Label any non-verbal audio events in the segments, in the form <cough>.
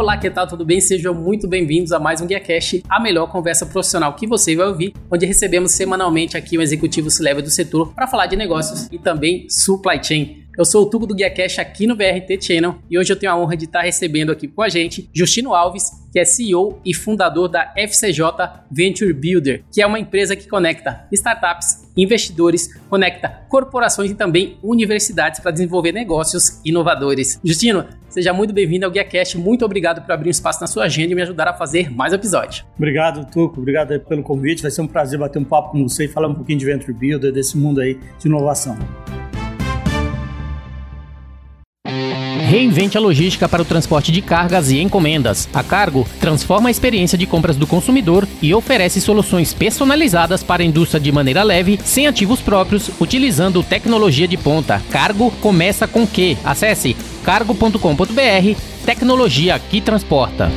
Olá, que tal? Tudo bem? Sejam muito bem-vindos a mais um GuiaCast, a melhor conversa profissional que você vai ouvir, onde recebemos semanalmente aqui um executivo C-Level do setor para falar de negócios e também supply chain. Eu sou o Tugo do GuiaCast aqui no VRT Channel e hoje eu tenho a honra de estar recebendo aqui com a gente Justino Alves, que é CEO e fundador da FCJ Venture Builder, que é uma empresa que conecta startups, investidores, conecta corporações e também universidades para desenvolver negócios inovadores. Justino, seja muito bem-vindo ao GuiaCast. Muito obrigado por abrir um espaço na sua agenda e me ajudar a fazer mais episódios. Obrigado, Tuco. Obrigado pelo convite. Vai ser um prazer bater um papo com você e falar um pouquinho de Venture Builder, desse mundo aí de inovação. Reinvente a logística para o transporte de cargas e encomendas. A Cargo transforma a experiência de compras do consumidor e oferece soluções personalizadas para a indústria de maneira leve, sem ativos próprios, utilizando tecnologia de ponta. Cargo começa com Q. Acesse cargo.com.br, tecnologia que transporta.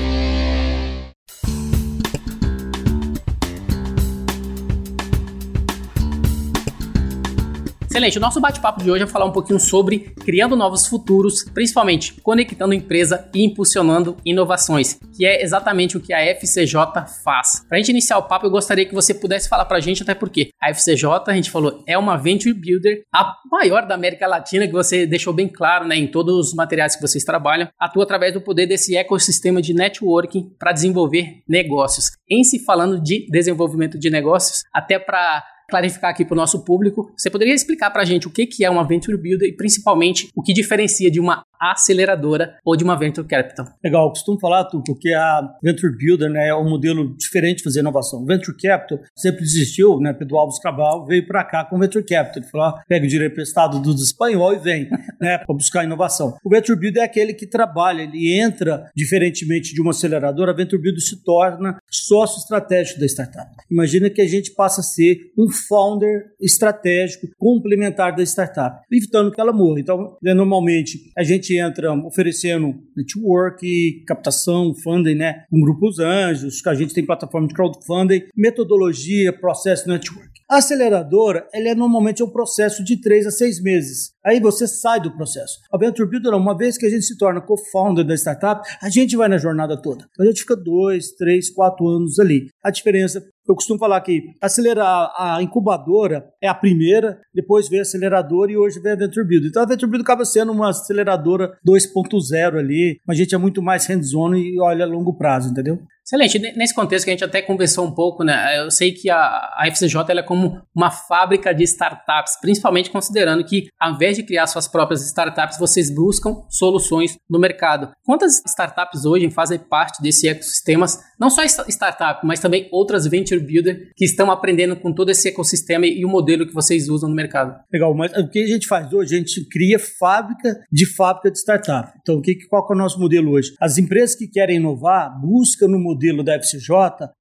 Excelente. O nosso bate-papo de hoje é falar um pouquinho sobre criando novos futuros, principalmente conectando empresa e impulsionando inovações, que é exatamente o que a FCJ faz. Para a gente iniciar o papo, eu gostaria que você pudesse falar para a gente, até porque a FCJ, a gente falou, é uma venture builder, a maior da América Latina, que você deixou bem claro né, em todos os materiais que vocês trabalham, atua através do poder desse ecossistema de networking para desenvolver negócios. Em se falando de desenvolvimento de negócios, até para clarificar aqui para o nosso público, você poderia explicar para a gente o que, que é uma Venture Builder e principalmente o que diferencia de uma aceleradora ou de uma venture capital. Legal, eu costumo falar, Tuco, que a venture builder né, é um modelo diferente de fazer inovação. Venture capital sempre existiu, né? Pedro Alves Cabral veio para cá com venture capital. Ele falou, pega o dinheiro emprestado do espanhol e vem, <laughs> né, para buscar inovação. O venture builder é aquele que trabalha, ele entra diferentemente de uma aceleradora, a venture builder se torna sócio estratégico da startup. Imagina que a gente passa a ser um founder estratégico complementar da startup, evitando que ela morra. Então, né, normalmente a gente entra oferecendo network, captação, funding, né? Com grupos anjos, que a gente tem plataforma de crowdfunding, metodologia, processo network. A aceleradora, ela é normalmente um processo de três a seis meses. Aí você sai do processo. A Venture Builder, uma vez que a gente se torna co-founder da startup, a gente vai na jornada toda. A gente fica dois, três, quatro anos ali. A diferença eu costumo falar que acelerar a incubadora é a primeira, depois vem a aceleradora e hoje vem a Venture Builder. Então a Venture Builder acaba sendo uma aceleradora 2.0 ali, mas a gente é muito mais hands-on e olha a longo prazo, entendeu? Excelente. Nesse contexto que a gente até conversou um pouco, né? Eu sei que a, a FCJ é como uma fábrica de startups, principalmente considerando que, ao invés de criar suas próprias startups, vocês buscam soluções no mercado. Quantas startups hoje fazem parte desse ecossistema? Não só startup, mas também outras venture builder que estão aprendendo com todo esse ecossistema e o modelo que vocês usam no mercado. Legal, mas o que a gente faz hoje? A gente cria fábrica de fábrica de startup. Então, o que, qual é o nosso modelo hoje? As empresas que querem inovar buscam no modelo da FCJ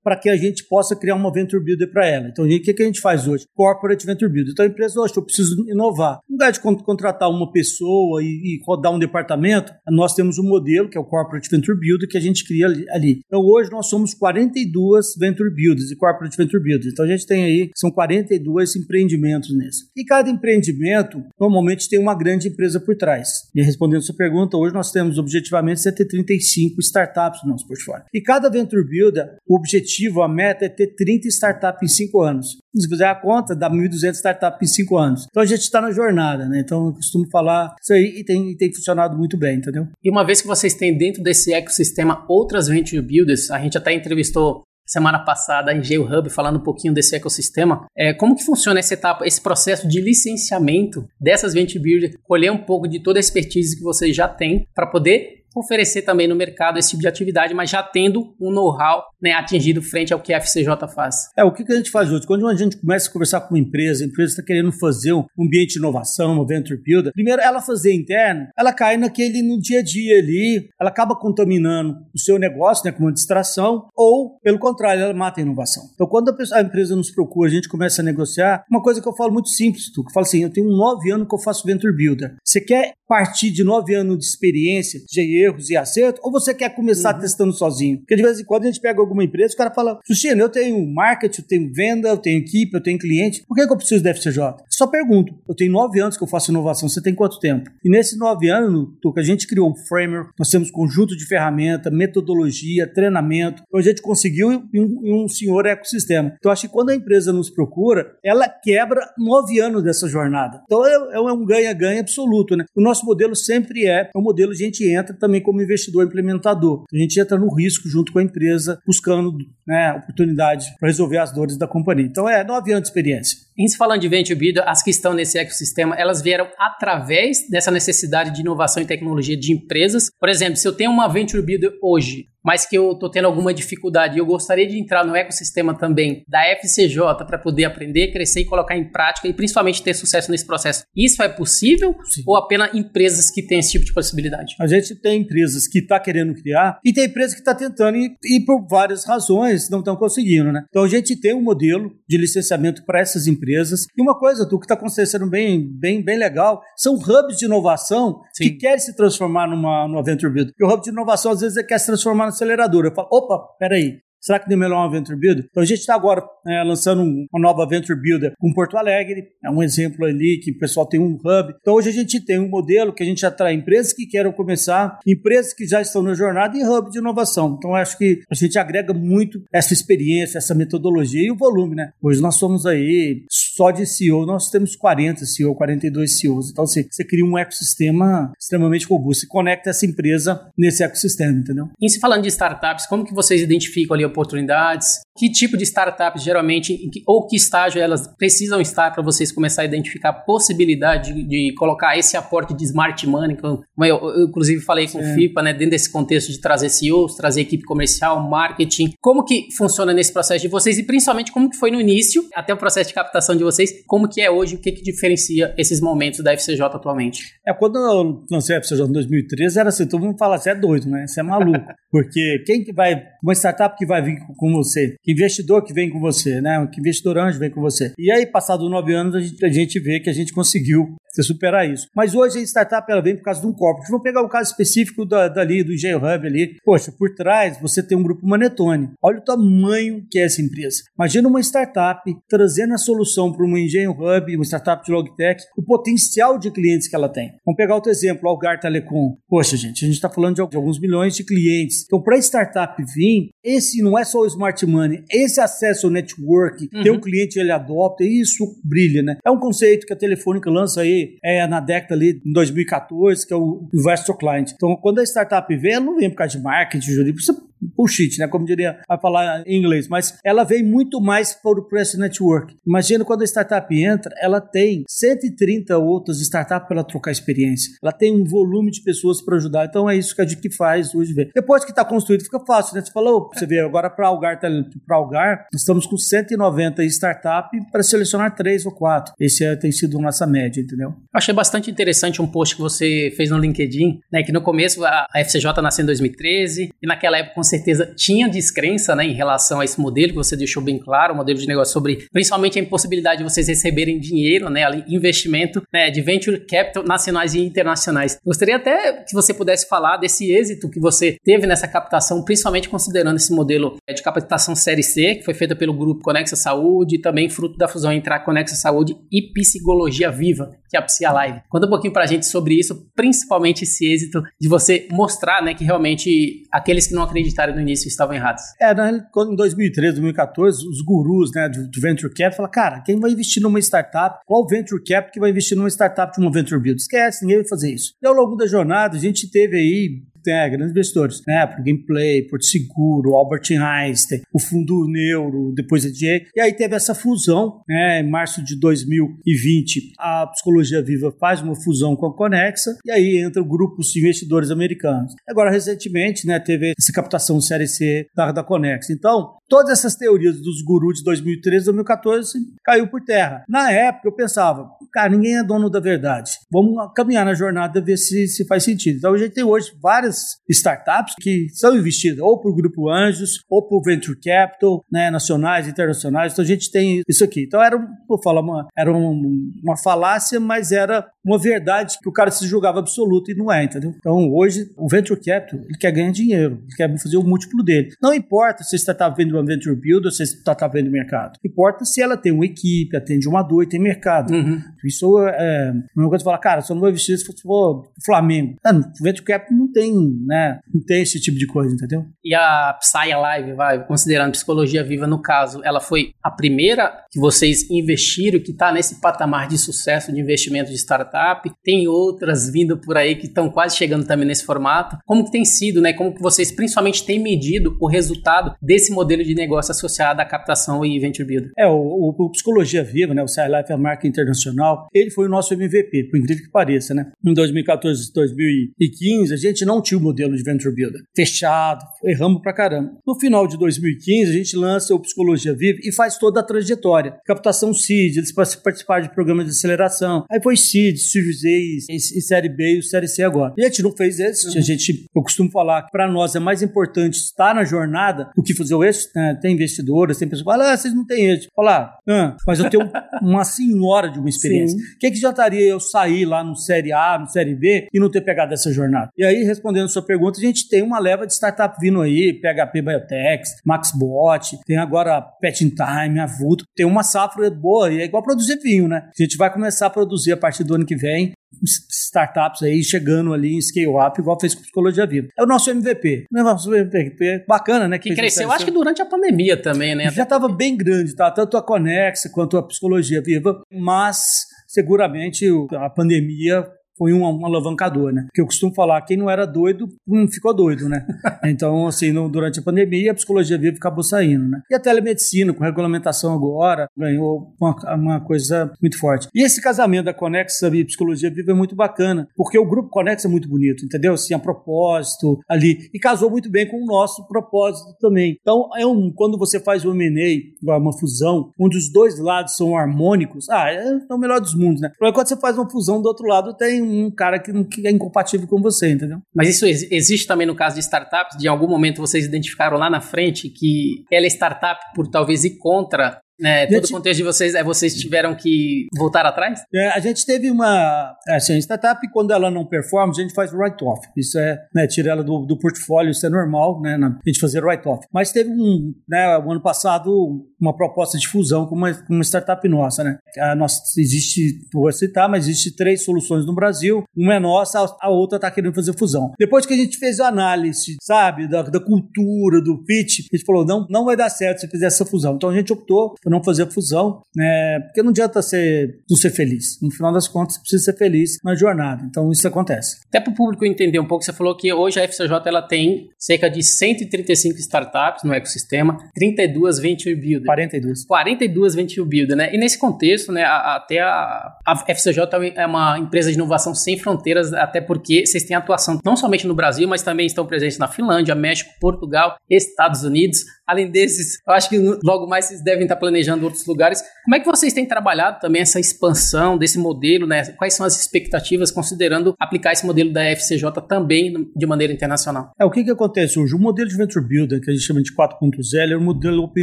para que a gente possa criar uma venture builder para ela. Então, o que, que a gente faz hoje? Corporate venture builder. Então, a empresa, hoje eu preciso inovar. No lugar de contratar uma pessoa e, e rodar um departamento, nós temos um modelo que é o Corporate Venture Builder que a gente cria ali. Então, hoje nós somos 42 Venture Builders e Corporate Venture Builders. Então, a gente tem aí, são 42 empreendimentos nesse. E cada empreendimento, normalmente, tem uma grande empresa por trás. E respondendo sua pergunta, hoje nós temos objetivamente 135 startups no nosso portfólio. E cada Venture Builder, o objetivo, a meta é ter 30 startups em 5 anos. Se fizer a conta, dá 1.200 startups em 5 anos. Então, a gente está na jornada, né? Então, eu costumo falar isso aí e tem, tem funcionado muito bem, entendeu? E uma vez que vocês têm dentro desse ecossistema outras venture builders, a gente até entrevistou semana passada a Engenho Hub falando um pouquinho desse ecossistema. É, como que funciona essa etapa, esse processo de licenciamento dessas venture builders, colher um pouco de toda a expertise que vocês já têm para poder oferecer também no mercado esse tipo de atividade, mas já tendo um know-how né, atingido frente ao que a FCJ faz. É, o que, que a gente faz hoje? Quando a gente começa a conversar com uma empresa, a empresa está querendo fazer um ambiente de inovação, uma venture builder, primeiro ela fazer interno, ela cai naquele no dia a dia ali, ela acaba contaminando o seu negócio, né, com uma distração, ou, pelo contrário, ela mata a inovação. Então, quando a, pessoa, a empresa nos procura, a gente começa a negociar, uma coisa que eu falo muito simples, tu, que eu falo assim, eu tenho nove anos que eu faço venture builder. Você quer partir de nove anos de experiência, de erros e acertos, ou você quer começar uhum. testando sozinho? Porque de vez em quando a gente pega alguma empresa, o cara fala, Justino, eu tenho marketing, eu tenho venda, eu tenho equipe, eu tenho cliente, por que, que eu preciso da FCJ? Só pergunto, eu tenho nove anos que eu faço inovação, você tem quanto tempo? E nesses nove anos, Tuca, a gente criou um framework, nós temos conjunto de ferramenta, metodologia, treinamento, então a gente conseguiu em um, um senhor ecossistema. Então acho que quando a empresa nos procura, ela quebra nove anos dessa jornada. Então é, é um ganha-ganha absoluto, né? O nosso modelo sempre é, é um modelo a gente entra também como investidor implementador. A gente entra no risco junto com a empresa, buscando né, oportunidade para resolver as dores da companhia. Então é nove anos de experiência. Em se falando de venture builder, as que estão nesse ecossistema, elas vieram através dessa necessidade de inovação e tecnologia de empresas. Por exemplo, se eu tenho uma venture builder hoje, mas que eu estou tendo alguma dificuldade e eu gostaria de entrar no ecossistema também da FCJ para poder aprender, crescer e colocar em prática e principalmente ter sucesso nesse processo. Isso é possível Sim. ou apenas empresas que têm esse tipo de possibilidade? A gente tem empresas que estão tá querendo criar e tem empresas que estão tá tentando e, e, por várias razões não estão conseguindo, né? Então a gente tem um modelo de licenciamento para essas empresas e uma coisa, tu que está acontecendo bem, bem, bem legal, são hubs de inovação Sim. que querem se transformar numa, numa venture build. Porque o hub de inovação às vezes quer se transformar aceleradora. Eu falo, opa, peraí, Será que é melhor uma Venture Builder? Então a gente está agora é, lançando uma nova Venture Builder com Porto Alegre. É um exemplo ali que o pessoal tem um hub. Então hoje a gente tem um modelo que a gente atrai empresas que querem começar, empresas que já estão na jornada e hub de inovação. Então acho que a gente agrega muito essa experiência, essa metodologia e o volume, né? Hoje nós somos aí só de CEO, nós temos 40 CEO, 42 CEOs. Então você, você cria um ecossistema extremamente robusto e conecta essa empresa nesse ecossistema, entendeu? E se falando de startups, como que vocês identificam ali oportunidades? Que tipo de startups geralmente, ou que estágio elas precisam estar para vocês começar a identificar a possibilidade de, de, colocar esse aporte de smart money, como eu, eu inclusive falei com Sim. o FIPA, né, dentro desse contexto de trazer CEOs, trazer equipe comercial, marketing. Como que funciona nesse processo de vocês e principalmente como que foi no início, até o processo de captação de vocês, como que é hoje, o que que diferencia esses momentos da FCJ atualmente? É, quando eu lancei a FCJ em 2013, era assim, todo mundo fala, você é doido, né? Você é maluco. <laughs> Porque quem que vai, uma startup que vai vir com você? Que investidor que vem com você, né? Que investidor anjo vem com você? E aí, passados nove anos, a gente, a gente vê que a gente conseguiu você superar isso. Mas hoje a startup ela vem por causa de um corpo. Vamos pegar um caso específico da, dali, do Engenho Hub ali. Poxa, por trás você tem um grupo Manetone. Olha o tamanho que é essa empresa. Imagina uma startup trazendo a solução para uma Engenho Hub, uma startup de Logitech, o potencial de clientes que ela tem. Vamos pegar outro exemplo, Algar Telecom. Poxa, gente, a gente está falando de alguns milhões de clientes. Então, para a startup vir, esse não é só o smart money, esse acesso ao network, uhum. tem um cliente ele adopta, isso brilha, né? É um conceito que a Telefônica lança aí é, na década ali, em 2014, que é o Investor Client. Então, quando a startup vem, ela não vem por causa de marketing, jurídico, bullshit, né? Como diria a falar em inglês, mas ela vem muito mais para o Press Network. Imagina quando a startup entra, ela tem 130 outras startups para trocar experiência. Ela tem um volume de pessoas para ajudar. Então é isso que a gente faz hoje. Vê. Depois que está construído, fica fácil, né? Você falou, você vê, agora para Algar, tá, para Algar, estamos com 190 startups para selecionar três ou quatro. Esse é, tem sido nossa média, entendeu? Achei bastante interessante um post que você fez no LinkedIn, né? Que no começo a FCJ nasceu em 2013 e naquela época certeza tinha descrença né, em relação a esse modelo que você deixou bem claro, o modelo de negócio sobre principalmente a impossibilidade de vocês receberem dinheiro, né, investimento né, de venture capital nacionais e internacionais. Gostaria até que você pudesse falar desse êxito que você teve nessa captação, principalmente considerando esse modelo é, de captação série C, que foi feita pelo grupo Conexa Saúde, e também fruto da fusão entre a Conexa Saúde e Psicologia Viva, que é a Psia Live. Conta um pouquinho pra gente sobre isso, principalmente esse êxito de você mostrar né, que realmente aqueles que não acreditaram no início estavam errados. É, quando em 2013, 2014, os gurus né, do, do Venture Cap falaram, cara, quem vai investir numa startup? Qual Venture Cap que vai investir numa startup de uma Venture Build? Esquece, ninguém vai fazer isso. E ao longo da jornada, a gente teve aí né, grandes investidores, né? Por Gameplay, Porto Seguro, Albert Einstein, o Fundo Neuro, depois a DA. E aí teve essa fusão, né? Em março de 2020, a Psicologia Viva faz uma fusão com a Conexa e aí entra o grupo de investidores americanos. Agora, recentemente, né, teve essa captação série C da, da Conexa. Então, todas essas teorias dos gurus de 2013, 2014 caiu por terra. Na época, eu pensava, cara, ninguém é dono da verdade. Vamos caminhar na jornada ver se, se faz sentido. Então, a gente tem hoje várias startups que são investidas ou por Grupo Anjos, ou por Venture Capital, né, nacionais, internacionais. Então, a gente tem isso aqui. Então, era, vou falar, uma, era uma, uma falácia, mas era uma verdade que o cara se julgava absoluto e não é, entendeu? Então, hoje, o Venture Capital, ele quer ganhar dinheiro, ele quer fazer o múltiplo dele. Não importa se você está vendo uma Venture Builder ou se você está vendo mercado. Importa se ela tem uma equipe, atende uma dor e tem mercado. Uhum. Isso é uma coisa de falar, cara, só não vou investir se for Flamengo. Ah, Venture Capital não tem, né? Não <laughs> tem esse tipo de coisa, entendeu? E a Psy Live, vai, considerando psicologia viva no caso, ela foi a primeira que vocês investiram, que está nesse patamar de sucesso de investimento de startup. Tem outras vindo por aí que estão quase chegando também nesse formato. Como que tem sido, né? Como que vocês principalmente têm medido o resultado desse modelo de negócio associado à captação e venture builder? É, o, o, o Psicologia Viva, né? O Psy Life é a marca internacional. Ele foi o nosso MVP, por incrível que pareça, né? Em 2014, 2015, a gente não tinha o modelo de venture builder fechado, erramos pra caramba. No final de 2015, a gente lança o Psicologia Viva e faz toda a trajetória. Captação seed, eles participaram de programas de aceleração. Aí foi seed, Series A e, e série B e série C agora. E a gente não fez esse. Uhum. A gente, eu costumo falar que para nós é mais importante estar na jornada do que fazer o êxito. Né? Tem investidores, tem pessoas que falam, ah, vocês não têm êxito. Falar, ah, mas eu tenho uma senhora de uma experiência. O que, é que já estaria eu sair lá no Série A, no Série B e não ter pegado essa jornada? E aí, respondendo a sua pergunta, a gente tem uma leva de startup vindo aí, PHP Biotech, MaxBot, tem agora Pet in Time, Avulto, tem uma safra boa e é igual produzir vinho, né? A gente vai começar a produzir a partir do ano que vem startups aí chegando ali em scale up, igual fez com Psicologia Viva. É o nosso MVP. O nosso MVP bacana, né? Que, que cresceu, acho que durante a pandemia também, né? Já estava bem grande, tá? Tanto a Conexa quanto a Psicologia Viva, mas seguramente a pandemia foi um, um alavancador, né? Porque eu costumo falar, quem não era doido, não ficou doido, né? <laughs> então, assim, no, durante a pandemia, a psicologia viva acabou saindo, né? E a telemedicina, com regulamentação agora, ganhou uma, uma coisa muito forte. E esse casamento da Conexa e Psicologia Viva é muito bacana, porque o grupo Conexa é muito bonito, entendeu? Assim, a propósito ali. E casou muito bem com o nosso propósito também. Então, é um, quando você faz um M&A, uma fusão, onde os dois lados são harmônicos, ah, é, é o melhor dos mundos, né? Porque quando você faz uma fusão, do outro lado tem um cara que, que é incompatível com você, entendeu? Mas isso existe também no caso de startups? De algum momento vocês identificaram lá na frente que ela é startup por talvez ir contra é, todo gente, o contexto de vocês é vocês tiveram que voltar atrás? É, a gente teve uma assim, a startup, quando ela não performa, a gente faz write-off. Isso é, né, tira ela do, do portfólio, isso é normal, né, a gente fazer write-off. Mas teve um, né, o ano passado, uma proposta de fusão com uma, com uma startup nossa, né? A nossa, existe, vou citar, mas existe três soluções no Brasil, uma é nossa, a outra está querendo fazer fusão. Depois que a gente fez a análise, sabe, da, da cultura, do pitch, a gente falou, não, não vai dar certo se fizer essa fusão. Então a gente optou não fazer fusão, né? Porque não adianta ser, não ser feliz. No final das contas, você precisa ser feliz na jornada. Então isso acontece. Até para o público entender um pouco, você falou que hoje a FCJ ela tem cerca de 135 startups no ecossistema, 32 venture builders. 42. 42 venture builders, né? E nesse contexto, né, até a, a FCJ é uma empresa de inovação sem fronteiras, até porque vocês têm atuação não somente no Brasil, mas também estão presentes na Finlândia, México, Portugal, Estados Unidos. Além desses, eu acho que logo mais vocês devem estar planejando outros lugares. Como é que vocês têm trabalhado também essa expansão desse modelo, né? Quais são as expectativas considerando aplicar esse modelo da FCJ também de maneira internacional? É, o que que acontece hoje? O modelo de Venture Builder, que a gente chama de 4.0, é o modelo Open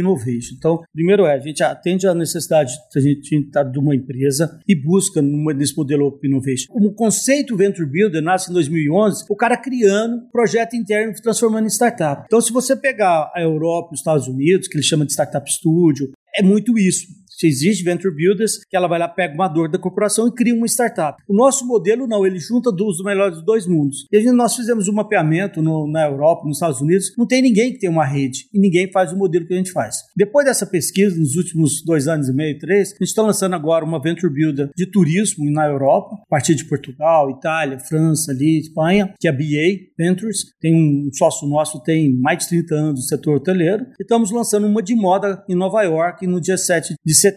Innovation. Então, primeiro é, a gente atende a necessidade a gente de uma empresa e busca nesse modelo Open Innovation. O conceito Venture Builder nasce em 2011, o cara criando projeto interno transformando em startup. Então, se você pegar a Europa, os Estados Unidos, que ele chama de Startup Studio, é muito isso. Existe Venture Builders, que ela vai lá, pega uma dor da corporação e cria uma startup. O nosso modelo não, ele junta dos melhores dos dois mundos. E gente, nós fizemos um mapeamento no, na Europa, nos Estados Unidos, não tem ninguém que tem uma rede e ninguém faz o modelo que a gente faz. Depois dessa pesquisa, nos últimos dois anos e meio, três, a gente está lançando agora uma Venture Builder de turismo na Europa, a partir de Portugal, Itália, França, ali, Espanha, que é a BA Ventures. Tem um sócio nosso, tem mais de 30 anos no setor hoteleiro. E estamos lançando uma de moda em Nova York no dia 7 de setembro,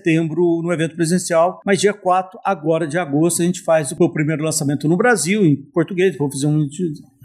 no evento presencial. Mas dia 4, agora de agosto, a gente faz o primeiro lançamento no Brasil, em português. Vou fazer um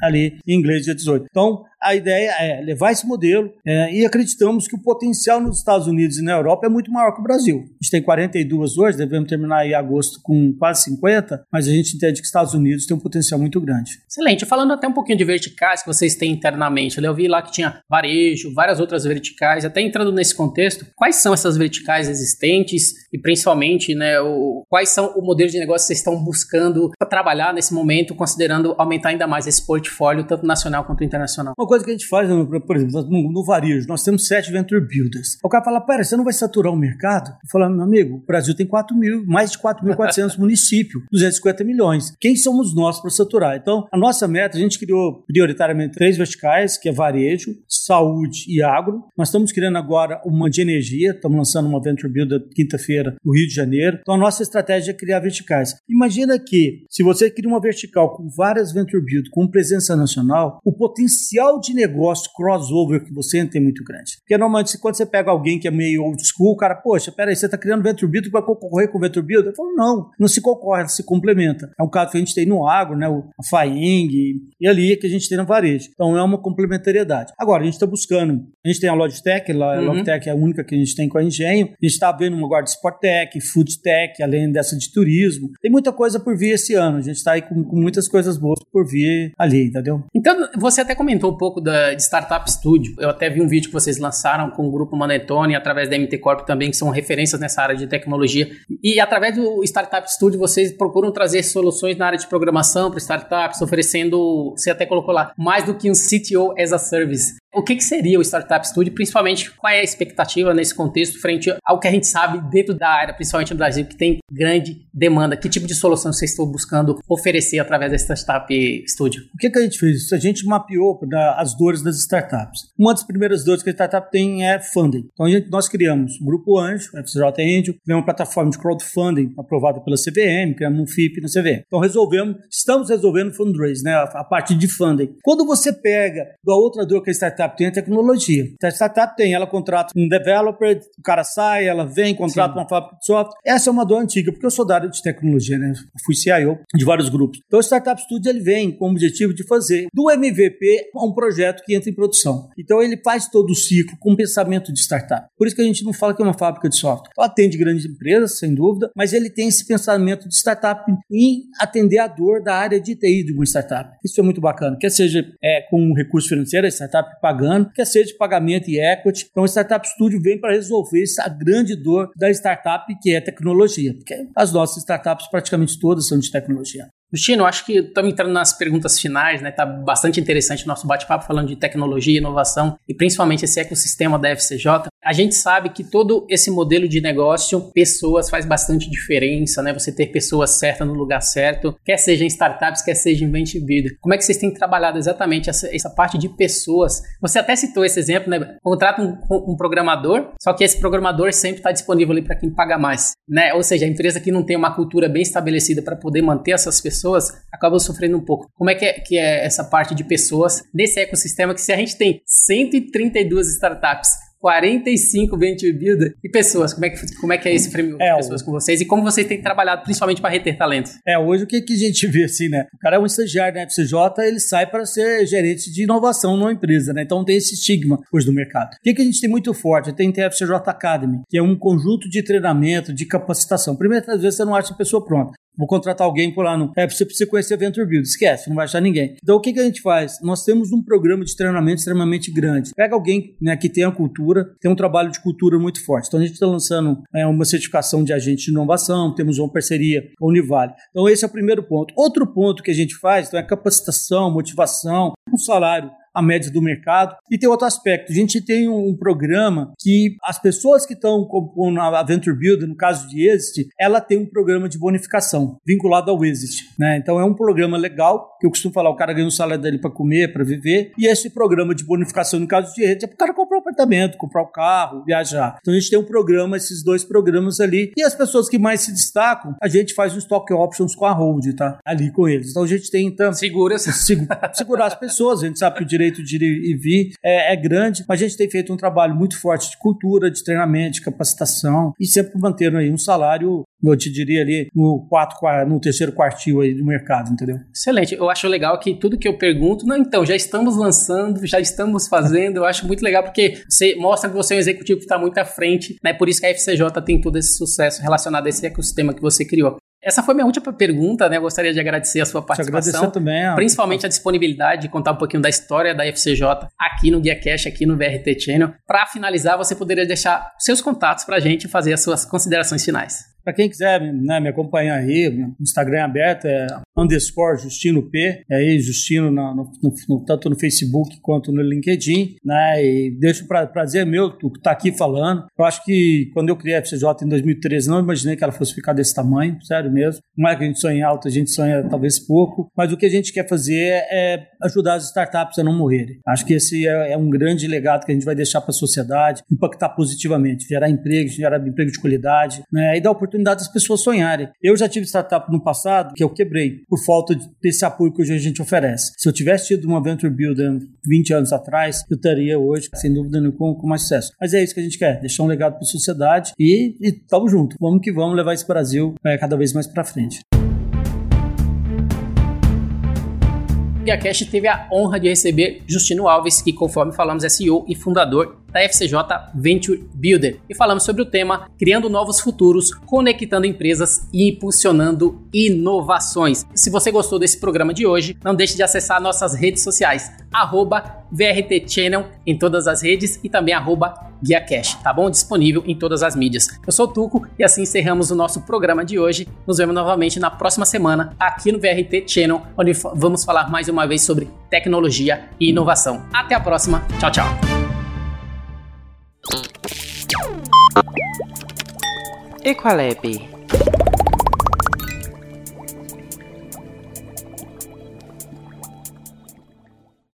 ali em inglês dia 18. Então, a ideia é levar esse modelo é, e acreditamos que o potencial nos Estados Unidos e na Europa é muito maior que o Brasil. A gente tem 42 hoje, devemos terminar em agosto com quase 50, mas a gente entende que os Estados Unidos tem um potencial muito grande. Excelente. Falando até um pouquinho de verticais que vocês têm internamente, eu vi lá que tinha varejo, várias outras verticais, até entrando nesse contexto, quais são essas verticais existentes e principalmente, né, o, quais são o modelo de negócio que vocês estão buscando para trabalhar nesse momento, considerando aumentar ainda mais esse portfólio, tanto nacional quanto internacional? Uma coisa que a gente faz, por exemplo, no, no varejo, nós temos sete venture builders. O cara fala, pera, você não vai saturar o mercado? Eu falo, meu amigo, o Brasil tem 4 mil, mais de 4.400 <laughs> municípios, 250 milhões. Quem somos nós para saturar? Então, a nossa meta, a gente criou prioritariamente três verticais, que é varejo, saúde e agro. Nós estamos criando agora uma de energia, estamos lançando uma venture builder quinta-feira no Rio de Janeiro. Então, a nossa estratégia é criar verticais. Imagina que, se você cria uma vertical com várias venture builds, com presença nacional, o potencial de negócio crossover que você tem é muito grande. Porque normalmente, quando você pega alguém que é meio old school, o cara, poxa, peraí, você está criando Venture Builder para concorrer com o Venture? Eu falo, não, não se concorre, se complementa. É um caso que a gente tem no agro, né, a Faing, e ali é que a gente tem no varejo. Então é uma complementariedade. Agora, a gente está buscando, a gente tem a Logitech, a uhum. Logitech é a única que a gente tem com a Engenho, a gente está vendo uma de Sporttech, Foodtech, além dessa de turismo. Tem muita coisa por vir esse ano, a gente está aí com, com muitas coisas boas por vir ali, entendeu? Então, você até comentou um pouco da, de Startup Studio. Eu até vi um vídeo que vocês lançaram com o grupo Manetone, através da MT Corp também, que são referências nessa área de tecnologia. E através do Startup Studio, vocês procuram trazer soluções na área de programação para startups, oferecendo, você até colocou lá, mais do que um CTO as a Service. O que, que, seria o Startup Studio, principalmente qual é a expectativa nesse contexto frente ao que a gente sabe dentro da área, principalmente no Brasil, que tem grande demanda? Que tipo de solução vocês estão buscando oferecer através da Startup Studio? O que, que a gente fez? A gente mapeou as dores das startups. Uma das primeiras dores que a startup tem é funding. Então gente, nós criamos um grupo Anjo, FCJ Angel, criamos uma plataforma de crowdfunding aprovada pela CVM, criamos um FIP na CVM. Então resolvemos, estamos resolvendo fundraise, né, a, a parte de funding. Quando você pega da outra dor que a startup startup tem a tecnologia. A startup tem, ela contrata um developer, o cara sai, ela vem, contrata Sim. uma fábrica de software. Essa é uma dor antiga, porque eu sou da área de tecnologia, né? Eu fui CIO de vários grupos. Então, o Startup Studio ele vem com o objetivo de fazer do MVP um projeto que entra em produção. Então, ele faz todo o ciclo com pensamento de startup. Por isso que a gente não fala que é uma fábrica de software. Ela atende grandes empresas, sem dúvida, mas ele tem esse pensamento de startup em atender a dor da área de TI de uma startup. Isso é muito bacana. Quer seja é, com um recurso financeiro, a startup pagando, quer seja de pagamento e equity. Então, o Startup Studio vem para resolver essa grande dor da startup, que é tecnologia, porque as nossas startups praticamente todas são de tecnologia. Justino, acho que estamos entrando nas perguntas finais, né? Tá bastante interessante o nosso bate-papo falando de tecnologia, inovação e principalmente esse ecossistema da FCJ. A gente sabe que todo esse modelo de negócio, pessoas faz bastante diferença, né? Você ter pessoas certas no lugar certo, quer seja em startups, quer seja em venture builder. Como é que vocês têm trabalhado exatamente essa, essa parte de pessoas? Você até citou esse exemplo, né? Contrata um, um programador, só que esse programador sempre está disponível ali para quem paga mais, né? Ou seja, a empresa que não tem uma cultura bem estabelecida para poder manter essas pessoas acabam sofrendo um pouco. Como é que, é que é essa parte de pessoas nesse ecossistema que se a gente tem 132 startups 45 Venture Builder e pessoas. Como é que, como é, que é esse framework é, de pessoas com vocês e como vocês têm trabalhado principalmente para reter talentos? É, hoje o que, que a gente vê assim, né? O cara é um estagiário na FCJ, ele sai para ser gerente de inovação numa empresa, né? Então tem esse estigma hoje do mercado. O que, que a gente tem muito forte? Tem a FCJ Academy, que é um conjunto de treinamento, de capacitação. Primeiro, às vezes você não acha a pessoa pronta vou contratar alguém por lá. Não. É, você precisa conhecer Venture Build. Esquece, não vai achar ninguém. Então, o que, que a gente faz? Nós temos um programa de treinamento extremamente grande. Pega alguém né, que tem a cultura, tem um trabalho de cultura muito forte. Então, a gente está lançando é, uma certificação de agente de inovação, temos uma parceria com a Univale. Então, esse é o primeiro ponto. Outro ponto que a gente faz então, é capacitação, motivação, um salário a média do mercado. E tem outro aspecto, a gente tem um, programa que as pessoas que estão compondo a Venture Builder, no caso de Exit, ela tem um programa de bonificação vinculado ao Exit. Né? Então é um programa legal, que eu costumo falar, o cara ganha um salário dele para comer, para viver, e esse programa de bonificação, no caso de Exit, é para o cara comprar um apartamento, comprar um carro, viajar. Então a gente tem um programa, esses dois programas ali, e as pessoas que mais se destacam, a gente faz um stock options com a hold, tá? Ali com eles. Então a gente tem então seguras seg segurar as pessoas. A gente sabe que o direito de ir e vir é, é, grande, mas a gente tem feito um trabalho muito forte de cultura, de treinamento, de capacitação e sempre mantendo aí um salário eu te diria ali no, quatro, no terceiro quartil aí do mercado, entendeu? Excelente. Eu acho legal que tudo que eu pergunto, não, então, já estamos lançando, já estamos fazendo, eu acho muito legal porque você mostra que você é um executivo que está muito à frente, né? Por isso que a FCJ tem todo esse sucesso relacionado a esse ecossistema que você criou. Essa foi minha última pergunta, né? Eu gostaria de agradecer a sua participação. também. Ó. Principalmente a disponibilidade de contar um pouquinho da história da FCJ aqui no Guia Cash, aqui no VRT Channel. Para finalizar, você poderia deixar seus contatos para a gente e fazer as suas considerações finais. Para quem quiser né, me acompanhar aí, o Instagram é aberto é underscore Justino P, é aí Justino no, no, tanto no Facebook quanto no LinkedIn, né? E deixo pra, prazer meu estar tá aqui falando. Eu acho que quando eu criei a FCJ em 2013, não imaginei que ela fosse ficar desse tamanho, sério mesmo. Não é que a gente sonha alto, a gente sonha talvez pouco, mas o que a gente quer fazer é ajudar as startups a não morrerem. Acho que esse é, é um grande legado que a gente vai deixar para a sociedade, impactar positivamente, gerar emprego, gerar emprego de qualidade, né? E dar oportunidade às pessoas sonharem. Eu já tive startup no passado que eu quebrei por falta desse apoio que hoje a gente oferece. Se eu tivesse tido uma Venture Builder 20 anos atrás, eu estaria hoje, sem dúvida nenhuma, com, mais sucesso. Mas é isso que a gente quer, deixar um legado para a sociedade e, e tamo junto. Vamos que vamos levar esse Brasil é, cada vez mais para frente. A Cash teve a honra de receber Justino Alves, que, conforme falamos, é CEO e fundador da FCJ Venture Builder. E falamos sobre o tema Criando Novos Futuros, Conectando Empresas e Impulsionando Inovações. Se você gostou desse programa de hoje, não deixe de acessar nossas redes sociais, arroba VRT Channel em todas as redes e também arroba GuiaCash, tá bom? Disponível em todas as mídias. Eu sou o Tuco e assim encerramos o nosso programa de hoje. Nos vemos novamente na próxima semana aqui no VRT Channel, onde vamos falar mais uma vez sobre tecnologia e inovação. Até a próxima. Tchau, tchau. Equalab. É,